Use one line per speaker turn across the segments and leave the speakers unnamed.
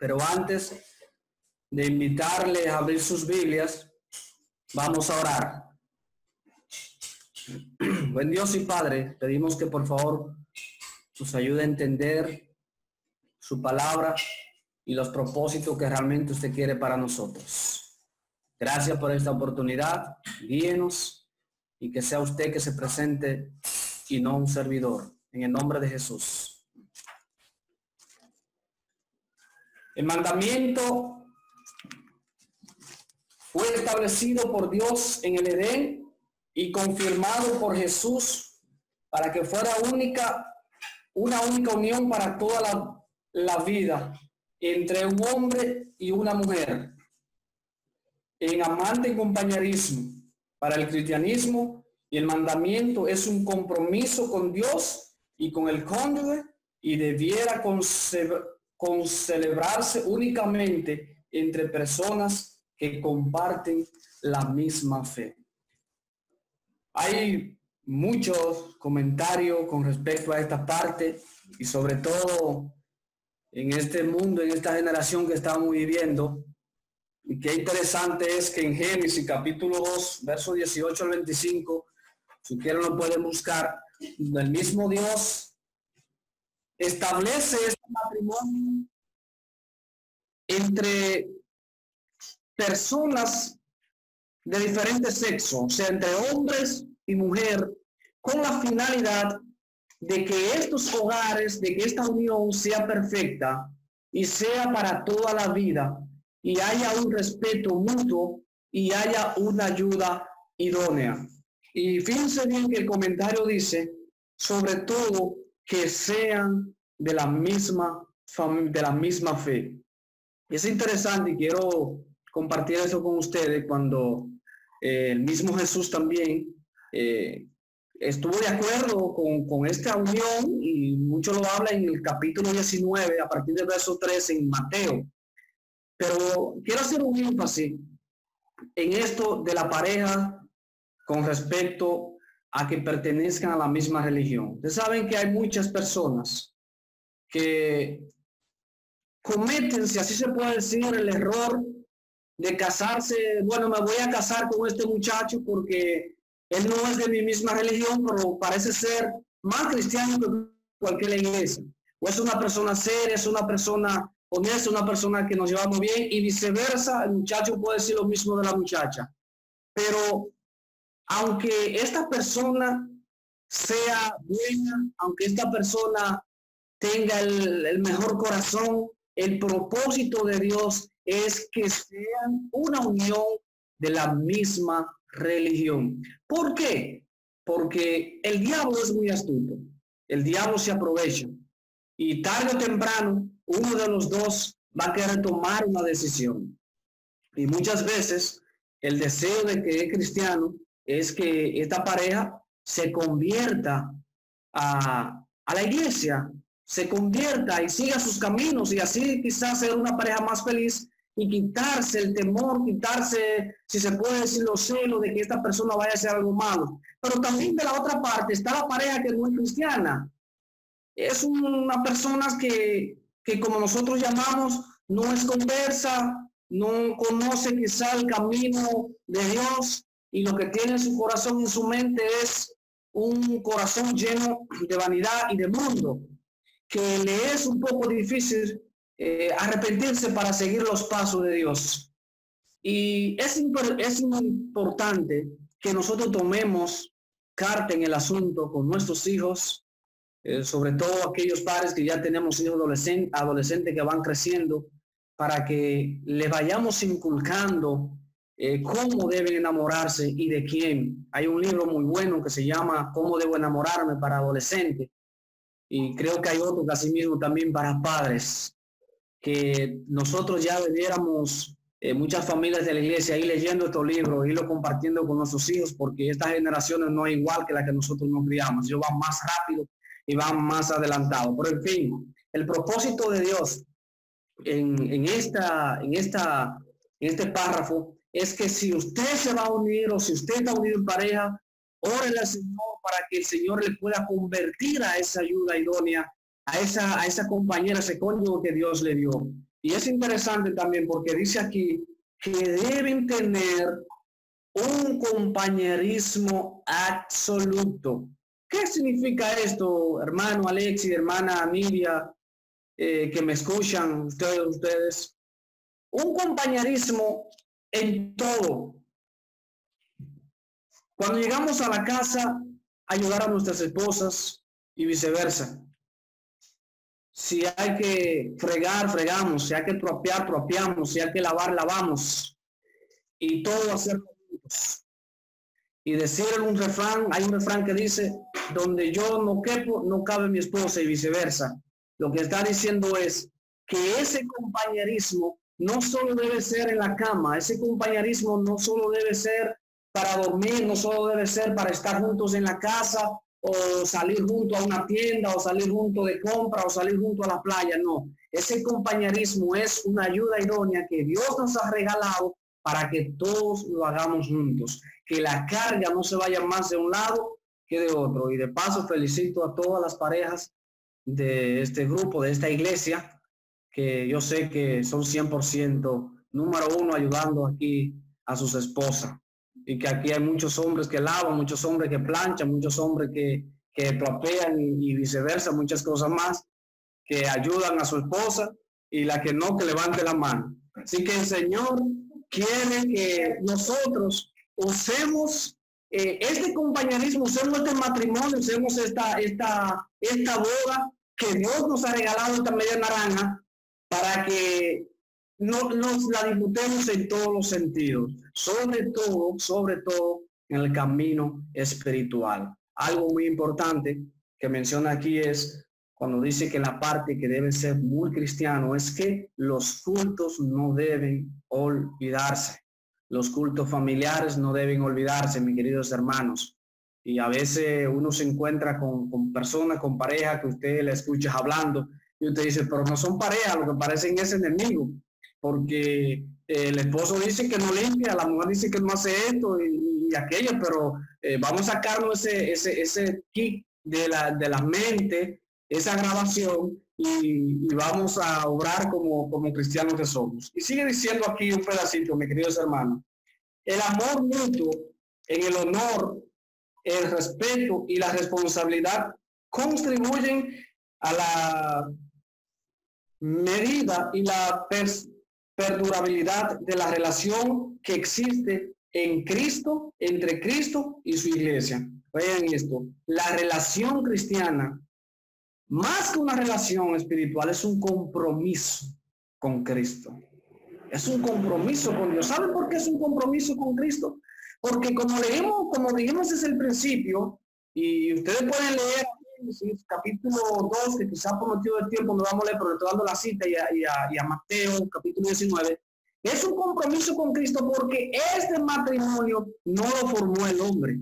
Pero antes de invitarles a abrir sus Biblias, vamos a orar. Buen Dios y Padre, pedimos que por favor nos ayude a entender su palabra y los propósitos que realmente usted quiere para nosotros. Gracias por esta oportunidad. Guíenos y que sea usted que se presente y no un servidor. En el nombre de Jesús. El mandamiento fue establecido por Dios en el Edén y confirmado por Jesús para que fuera única, una única unión para toda la, la vida entre un hombre y una mujer en amante y compañerismo. Para el cristianismo y el mandamiento es un compromiso con Dios y con el cónyuge y debiera con celebrarse únicamente entre personas que comparten la misma fe. Hay muchos comentarios con respecto a esta parte y sobre todo en este mundo, en esta generación que estamos viviendo, y qué interesante es que en Génesis capítulo 2, verso 18 al 25, si quieren lo pueden buscar, el mismo Dios establece este matrimonio entre personas de diferentes sexos, o sea, entre hombres y mujer, con la finalidad de que estos hogares, de que esta unión sea perfecta y sea para toda la vida y haya un respeto mutuo y haya una ayuda idónea. Y fíjense bien que el comentario dice, sobre todo que sean de la misma de la misma fe. Es interesante y quiero compartir eso con ustedes cuando eh, el mismo Jesús también eh, estuvo de acuerdo con, con, esta unión y mucho lo habla en el capítulo 19 a partir del verso 13 en Mateo. Pero quiero hacer un énfasis en esto de la pareja con respecto a que pertenezcan a la misma religión. Ustedes saben que hay muchas personas que cometen, si así se puede decir, el error de casarse. Bueno, me voy a casar con este muchacho porque él no es de mi misma religión, pero parece ser más cristiano que cualquier iglesia. O es una persona seria, es una persona honesta, una persona que nos llevamos bien y viceversa. El muchacho puede decir lo mismo de la muchacha. Pero aunque esta persona sea buena, aunque esta persona tenga el, mejor corazón, el propósito de Dios es que sean una unión de la misma religión. ¿Por qué? Porque el diablo es muy astuto. El diablo se aprovecha. Y tarde o temprano, uno de los dos va a querer tomar una decisión. Y muchas veces el deseo de que es cristiano es que esta pareja se convierta a, a la iglesia, se convierta y siga sus caminos y así quizás ser una pareja más feliz y quitarse el temor, quitarse, si se puede decir, los celos de que esta persona vaya a hacer algo malo. Pero también de la otra parte está la pareja que no es cristiana. Es una persona que, que como nosotros llamamos, no es conversa, no conoce quizá el camino de Dios y lo que tiene en su corazón, en su mente es un corazón lleno de vanidad y de mundo, que le es un poco difícil eh, arrepentirse para seguir los pasos de Dios. Y es, es importante que nosotros tomemos carta en el asunto con nuestros hijos, eh, sobre todo aquellos padres que ya tenemos hijos adolescentes, adolescentes que van creciendo, para que le vayamos inculcando eh, cómo deben enamorarse y de quién. Hay un libro muy bueno que se llama Cómo debo enamorarme para adolescentes. Y creo que hay otro casi mismo también para padres que nosotros ya debiéramos, eh, muchas familias de la iglesia, ir leyendo estos libros, irlo compartiendo con nuestros hijos, porque estas generaciones no es igual que la que nosotros nos criamos. Ellos van más rápido y van más adelantados. Por en fin, el propósito de Dios en, en, esta, en, esta, en este párrafo es que si usted se va a unir o si usted está unido en pareja, órele al Señor para que el Señor le pueda convertir a esa ayuda idónea a esa, a esa compañera, ese cónyuge que Dios le dio. Y es interesante también porque dice aquí que deben tener un compañerismo absoluto. ¿Qué significa esto, hermano Alexi, hermana Nidia, eh, que me escuchan ustedes, ustedes? Un compañerismo en todo. Cuando llegamos a la casa, ayudar a nuestras esposas y viceversa. Si hay que fregar, fregamos. Si hay que tropear, tropeamos. Si hay que lavar, lavamos. Y todo hacerlo juntos. Y decir un refrán, hay un refrán que dice, donde yo no quepo, no cabe mi esposa y viceversa. Lo que está diciendo es que ese compañerismo no solo debe ser en la cama, ese compañerismo no solo debe ser para dormir, no solo debe ser para estar juntos en la casa o salir junto a una tienda o salir junto de compra o salir junto a la playa, no. Ese compañerismo es una ayuda idónea que Dios nos ha regalado para que todos lo hagamos juntos, que la carga no se vaya más de un lado que de otro. Y de paso felicito a todas las parejas de este grupo, de esta iglesia, que yo sé que son 100% número uno ayudando aquí a sus esposas y que aquí hay muchos hombres que lavan, muchos hombres que planchan, muchos hombres que, que y, viceversa, muchas cosas más, que ayudan a su esposa y la que no, que levante la mano. Así que el Señor quiere que nosotros usemos eh, este compañerismo, usemos este matrimonio, usemos esta, esta, esta boda que Dios nos ha regalado, esta media naranja, para que no, nos la disfrutemos en todos los sentidos, sobre todo, sobre todo en el camino espiritual. Algo muy importante que menciona aquí es cuando dice que la parte que debe ser muy cristiano es que los cultos no deben olvidarse. Los cultos familiares no deben olvidarse, mis queridos hermanos. Y a veces uno se encuentra con, con personas, con pareja que usted le escucha hablando y usted dice, pero no son pareja, lo que parecen es enemigo porque eh, el esposo dice que no limpia, la mujer dice que no hace esto y, aquello, pero eh, vamos a sacarnos ese, ese, ese kit de la, de la mente, esa grabación y, vamos a obrar como, como cristianos que somos. Y sigue diciendo aquí un pedacito, mis queridos hermanos, el amor mutuo en el honor, el respeto y la responsabilidad contribuyen a la medida y la perdurabilidad de la relación que existe en Cristo, entre Cristo y su iglesia. Vean esto, la relación cristiana, más que una relación espiritual, es un compromiso con Cristo. Es un compromiso con Dios. ¿Saben por qué es un compromiso con Cristo? Porque como leímos, como dijimos es el principio, y ustedes pueden leer capítulo 2, que quizás por motivo del tiempo no vamos a leer, pero estoy dando la cita y a, Mateo, capítulo 19, es un compromiso con Cristo porque este matrimonio no lo formó el hombre.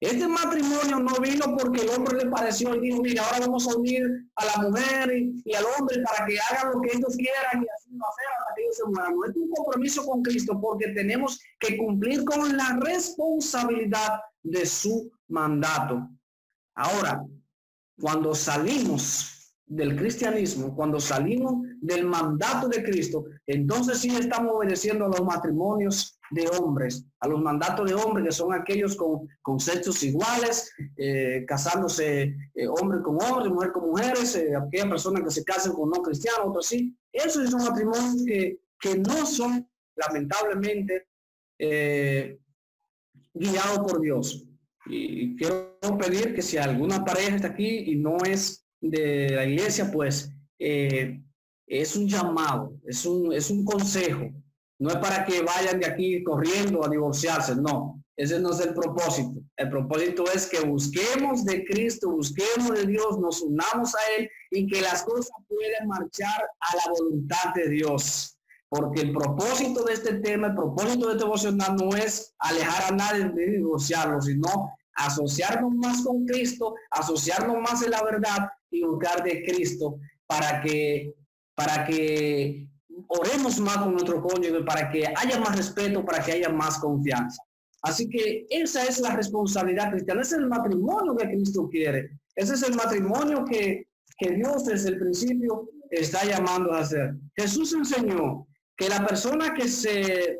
Este matrimonio no vino porque el hombre le pareció y dijo, mira, ahora vamos a unir a la mujer y, al hombre para que hagan lo que ellos quieran y así lo hacer hasta que ellos se mueran. No es un compromiso con Cristo porque tenemos que cumplir con la responsabilidad de su mandato. Ahora, cuando salimos del cristianismo, cuando salimos del mandato de Cristo, entonces sí estamos obedeciendo a los matrimonios de hombres, a los mandatos de hombres que son aquellos con, con sexos iguales, eh, casándose eh, hombre con hombre, mujer con mujeres, eh, aquellas personas que se casan con no cristianos, otros sí. Esos son matrimonios que, que no son lamentablemente guiados por Dios. Y quiero pedir que si alguna pareja está aquí y no es de la iglesia, pues eh, es un llamado, es un, es un consejo. No es para que vayan de aquí corriendo a divorciarse, no. Ese no es el propósito. El propósito es que busquemos de Cristo, busquemos de Dios, nos unamos a Él y que las cosas puedan marchar a la voluntad de Dios. Porque el propósito de este tema, el propósito de este devocional no es alejar a nadie de divorciarlo, sino asociarnos más con Cristo, asociarnos más en la verdad y buscar de Cristo para que, para que oremos más con nuestro cónyuge, para que haya más respeto, para que haya más confianza. Así que esa es la responsabilidad cristiana, es el matrimonio que Cristo quiere, ese es el matrimonio que, que Dios desde el principio está llamando a hacer. Jesús enseñó que la persona que se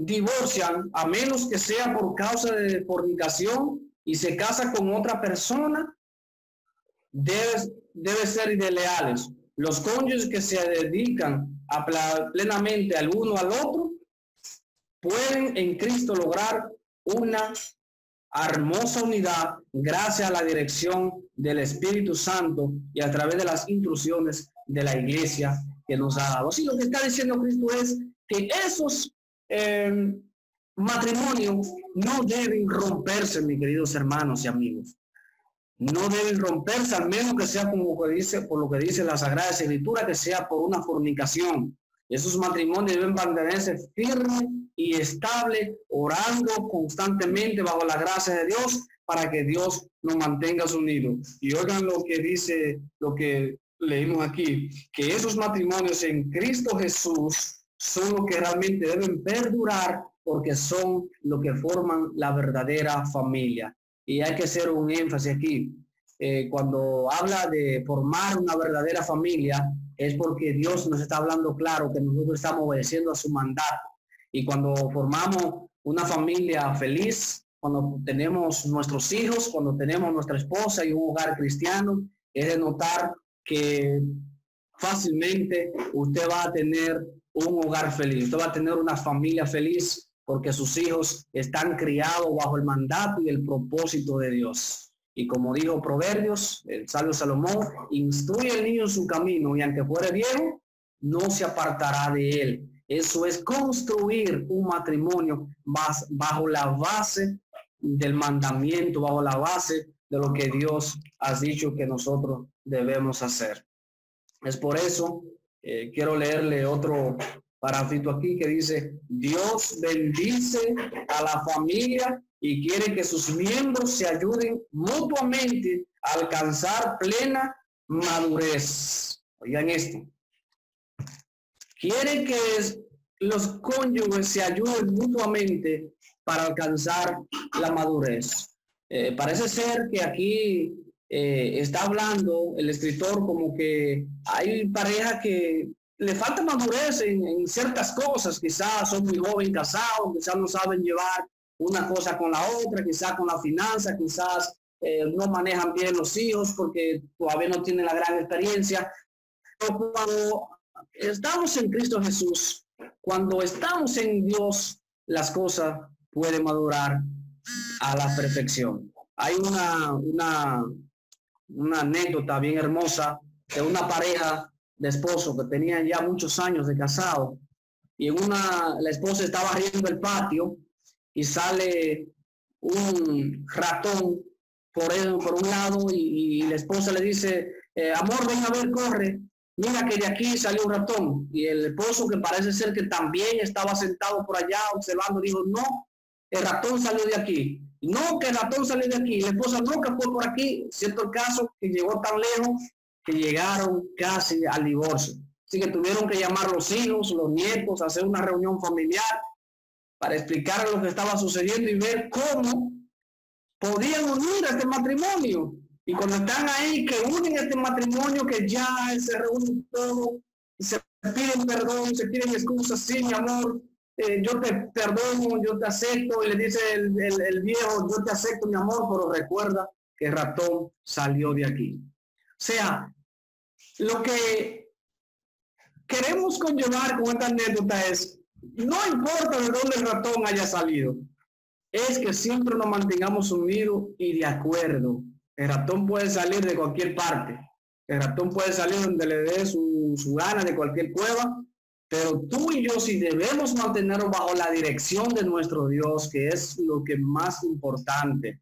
divorcian, a menos que sea por causa de fornicación y se casa con otra persona, debe, debe ser de leales. Los cónyuges que se dedican a plenamente al uno al otro pueden en Cristo lograr una hermosa unidad gracias a la dirección del Espíritu Santo y a través de las instrucciones de la iglesia que nos ha dado. Así lo que está diciendo Cristo es que esos em, matrimonios no deben romperse, mis queridos hermanos y amigos. No deben romperse, al menos que sea como que dice, por lo que dice la Sagrada Escritura, que sea por una fornicación. Esos matrimonios deben mantenerse firmes y estable, orando constantemente bajo la gracia de Dios para que Dios nos mantenga unidos. Y oigan lo que dice, lo que leímos aquí, que esos matrimonios en Cristo Jesús son los que realmente deben perdurar porque son lo que forman la verdadera familia. Y hay que hacer un énfasis aquí. Eh, cuando habla de formar una verdadera familia, es porque Dios nos está hablando claro que nosotros estamos obedeciendo a su mandato y cuando formamos una familia feliz, cuando tenemos nuestros hijos, cuando tenemos nuestra esposa y un hogar cristiano, es de notar que fácilmente usted va a tener un hogar feliz, usted va a tener una familia feliz porque sus hijos están criados bajo el mandato y el propósito de Dios. Y como dijo Proverbios, el sabio Salomón, instruye al niño en su camino y aunque fuere viejo, no se apartará de él. Eso es construir un matrimonio bajo la base del mandamiento, bajo la base de lo que Dios ha dicho que nosotros debemos hacer. Es por eso, eh, quiero leerle otro parafito aquí que dice, Dios bendice a la familia y quiere que sus miembros se ayuden mutuamente a alcanzar plena madurez. Oigan esto. Quiere que los cónyuges se ayuden mutuamente para alcanzar la madurez. Eh, parece ser que aquí eh, está hablando el escritor como que hay pareja que le falta madurez en, ciertas cosas, quizás son muy jóvenes casados, quizás no saben llevar una cosa con la otra, quizás con la finanza, quizás eh, no manejan bien los hijos porque todavía no tienen la gran experiencia. Pero cuando estamos en Cristo Jesús, cuando estamos en Dios, las cosas pueden madurar a la perfección. Hay una, una, una anécdota bien hermosa de una pareja de esposo que tenían ya muchos años de casado y en una, la esposa estaba riendo el patio y sale un ratón por, él, por un lado y, la esposa le dice, eh, amor, ven a ver, corre mira que de aquí salió un ratón. Y el esposo, que parece ser que también estaba sentado por allá observando, dijo, no, el ratón salió de aquí. No, que el ratón salió de aquí. La esposa nunca fue por aquí. Cierto el caso que llegó tan lejos que llegaron casi al divorcio. Así que tuvieron que llamar los hijos, los nietos, hacer una reunión familiar para explicar lo que estaba sucediendo y ver cómo podían unir este matrimonio. Y cuando están ahí, que unen este matrimonio, que ya se reúnen todo, y se piden perdón, se piden excusas, sí, mi amor, eh, yo te perdono, yo te acepto, y le dice el, el, viejo, yo te acepto, mi amor, pero recuerda que el ratón salió de aquí. O sea, lo que queremos conllevar con esta anécdota es, no importa de dónde el ratón haya salido, es que siempre nos mantengamos unidos y de acuerdo el ratón puede salir de cualquier parte. El ratón puede salir donde le dé su, gana de cualquier cueva. Pero tú y yo si debemos mantenernos bajo la dirección de nuestro Dios, que es lo que más importante.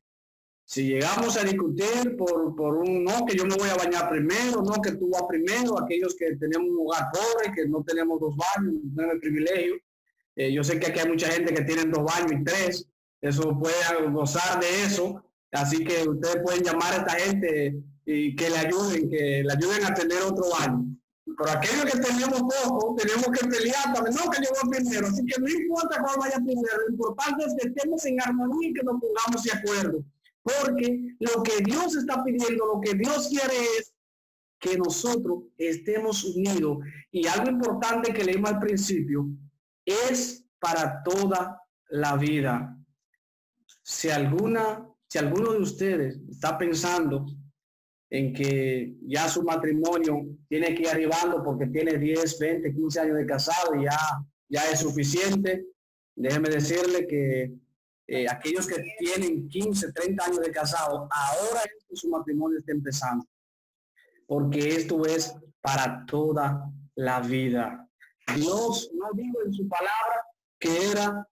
Si llegamos a discutir por, por un no, que yo me voy a bañar primero, no, que tú vas primero, aquellos que tenemos un hogar pobre, que no tenemos dos baños, no tenemos privilegio. Eh, yo sé que aquí hay mucha gente que tiene dos baños y tres. Eso puede gozar de eso, Así que ustedes pueden llamar a esta gente y que le ayuden, que le ayuden a tener otro baño. Pero aquellos que tenemos poco, tenemos que pelear también, no que llegó primero. Así que no importa cuál vaya primero, lo importante es que estemos en armonía y que nos pongamos de acuerdo. Porque lo que Dios está pidiendo, lo que Dios quiere es que nosotros estemos unidos. Y algo importante que leímos al principio es para toda la vida. Si alguna, si alguno de ustedes está pensando en que ya su matrimonio tiene que ir arribando porque tiene 10, 20, 15 años de casado y ya, ya es suficiente, déjeme decirle que eh, aquellos que tienen 15, 30 años de casado, ahora es que su matrimonio está empezando. Porque esto es para toda la vida. Dios no dijo en su palabra que era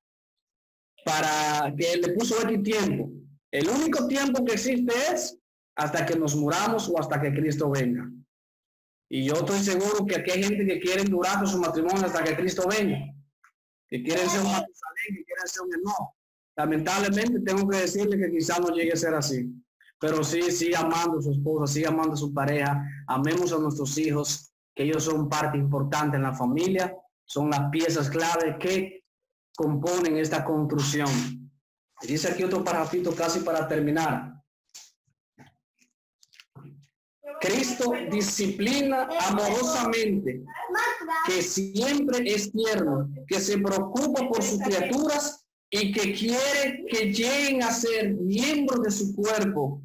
para que le puso aquí tiempo. El único tiempo que existe es hasta que nos muramos o hasta que Cristo venga. Y yo estoy seguro que aquí hay gente que quiere durar con su matrimonio hasta que Cristo venga. Que quieren ser un que quieren ser un hermano. Lamentablemente tengo que decirle que quizás no llegue a ser así, pero sí, sí amando a su esposa, sí amando a su pareja, amemos a nuestros hijos, que ellos son parte importante en la familia, son las piezas clave que componen esta construcción. Dice aquí otro parrafito casi para terminar. Cristo disciplina amorosamente, que siempre es tierno, que se preocupa por sus criaturas y que quiere que lleguen a ser miembros de su cuerpo,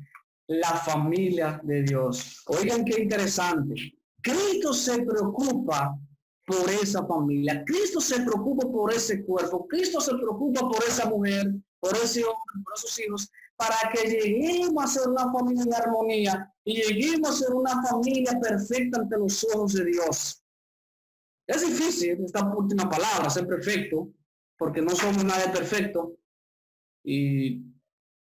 la familia de Dios. Oigan qué interesante. Cristo se preocupa por esa familia. Cristo se preocupa por ese cuerpo. Cristo se preocupa por esa mujer, por ese hombre, por esos hijos, para que lleguemos a ser una familia en armonía y lleguemos a ser una familia perfecta ante los ojos de Dios. Es difícil esta última palabra, ser perfecto, porque no somos nadie perfecto. Y,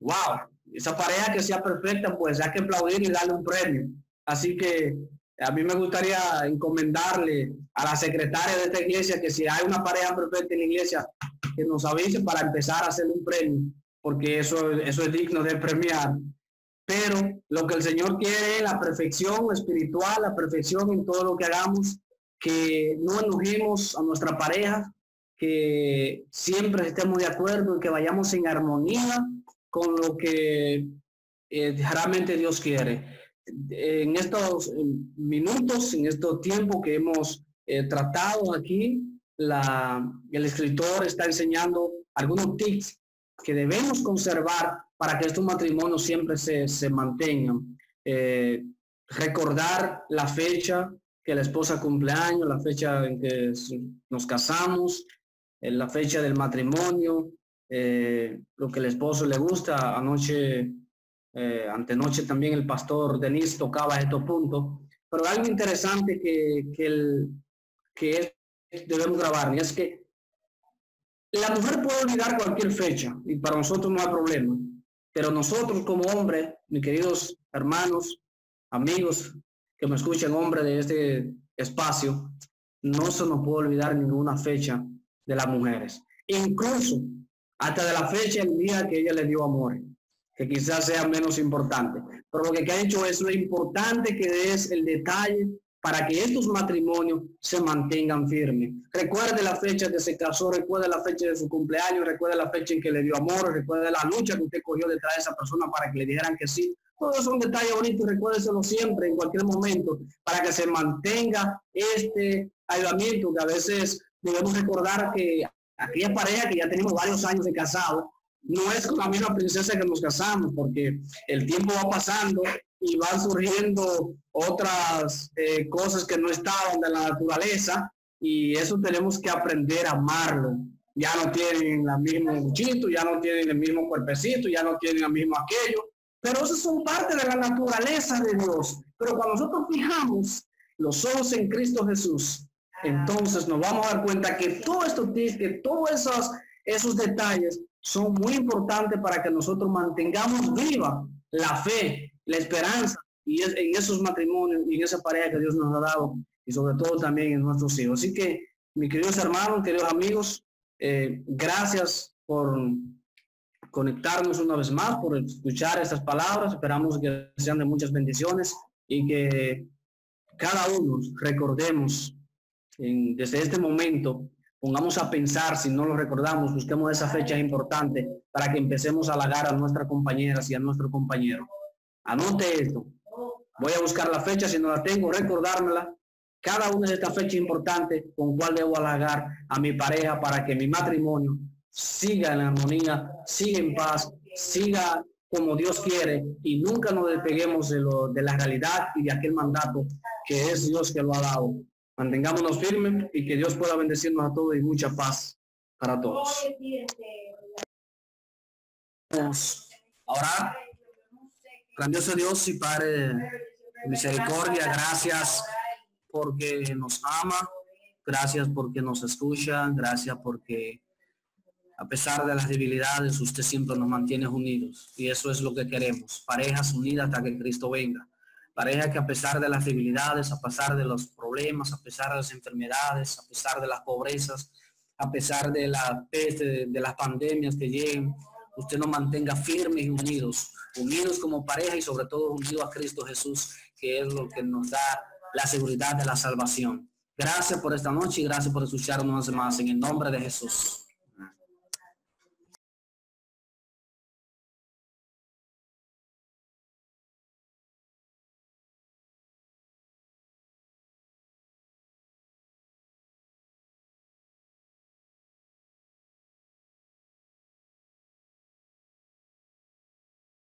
wow, esa pareja que sea perfecta, pues hay que aplaudir y darle un premio. Así que a mí me gustaría encomendarle a la secretaria de esta iglesia que si hay una pareja perfecta en la iglesia, que nos avise para empezar a hacer un premio, porque eso, eso es digno de premiar. Pero lo que el Señor quiere es la perfección espiritual, la perfección en todo lo que hagamos, que no enojemos a nuestra pareja, que siempre estemos de acuerdo y que vayamos en armonía con lo que eh, realmente Dios quiere. En estos minutos, en estos tiempos que hemos eh, tratado aquí, la, el escritor está enseñando algunos tips que debemos conservar para que estos matrimonios siempre se, se mantengan. Eh, recordar la fecha que la esposa cumpleaños, la fecha en que nos casamos, en la fecha del matrimonio, eh, lo que el esposo le gusta. Anoche, eh, antenoche también el pastor Denis tocaba estos puntos. Pero algo interesante que, que, el, que debemos grabar y es que la mujer puede olvidar cualquier fecha y para nosotros no hay problema. Pero nosotros como hombres, mis queridos hermanos, amigos que me escuchan, hombres de este espacio, no se nos puede olvidar ninguna fecha de las mujeres. Incluso hasta de la fecha, el día que ella le dio amor, que quizás sea menos importante. Pero lo que ha hecho es lo importante que es el detalle para que estos matrimonios se mantengan firmes. Recuerde la fecha que se casó, recuerde la fecha de su cumpleaños, recuerde la fecha en que le dio amor, recuerde la lucha que usted cogió detrás de esa persona para que le dijeran que sí. Todo eso es un detalle bonito, recuérdeselo siempre, en cualquier momento, para que se mantenga este aislamiento que a veces debemos recordar que aquella pareja que ya tenemos varios años de casado, no es con la misma princesa que nos casamos, porque el tiempo va pasando y van surgiendo otras eh, cosas que no estaban de la naturaleza y eso tenemos que aprender a amarlo. Ya no tienen el mismo muchito, ya no tienen el mismo cuerpecito, ya no tienen el mismo aquello, pero eso son parte de la naturaleza de Dios. Pero cuando nosotros fijamos los ojos en Cristo Jesús, entonces nos vamos a dar cuenta que todos estos tips, que todos esos, esos detalles son muy importantes para que nosotros mantengamos viva la fe, la esperanza y en esos matrimonios y en esa pareja que Dios nos ha dado y sobre todo también en nuestros hijos. Así que, mis queridos hermanos, queridos amigos, eh, gracias por conectarnos una vez más, por escuchar estas palabras. Esperamos que sean de muchas bendiciones y que cada uno recordemos desde este momento, pongamos a pensar, si no lo recordamos, busquemos esa fecha importante para que empecemos a halagar a nuestras compañeras y a nuestro compañero. Anote esto. Voy a buscar la fecha, si no la tengo, recordármela. Cada una de estas fechas importantes con cual debo halagar a mi pareja para que mi matrimonio siga en armonía, siga en paz, siga como Dios quiere y nunca nos despeguemos de, lo, de la realidad y de aquel mandato que es Dios que lo ha dado. Mantengámonos firmes y que Dios pueda bendecirnos a todos y mucha paz para todos. Ahora, grandioso Dios y Padre misericordia, gracias porque nos ama, gracias porque nos escucha, gracias porque a pesar de las debilidades, usted siempre nos mantiene unidos. Y eso es lo que queremos, parejas unidas hasta que Cristo venga. Parejas que a pesar de las debilidades, a pesar de los problemas, a pesar de las enfermedades, a pesar de las pobrezas, a pesar de la peste, de, las pandemias que lleguen, usted nos mantenga firmes y unidos, unidos como pareja y sobre todo unidos a Cristo Jesús, que es lo que nos da la seguridad de la salvación. Gracias por esta noche y gracias por escucharnos más en el nombre de Jesús.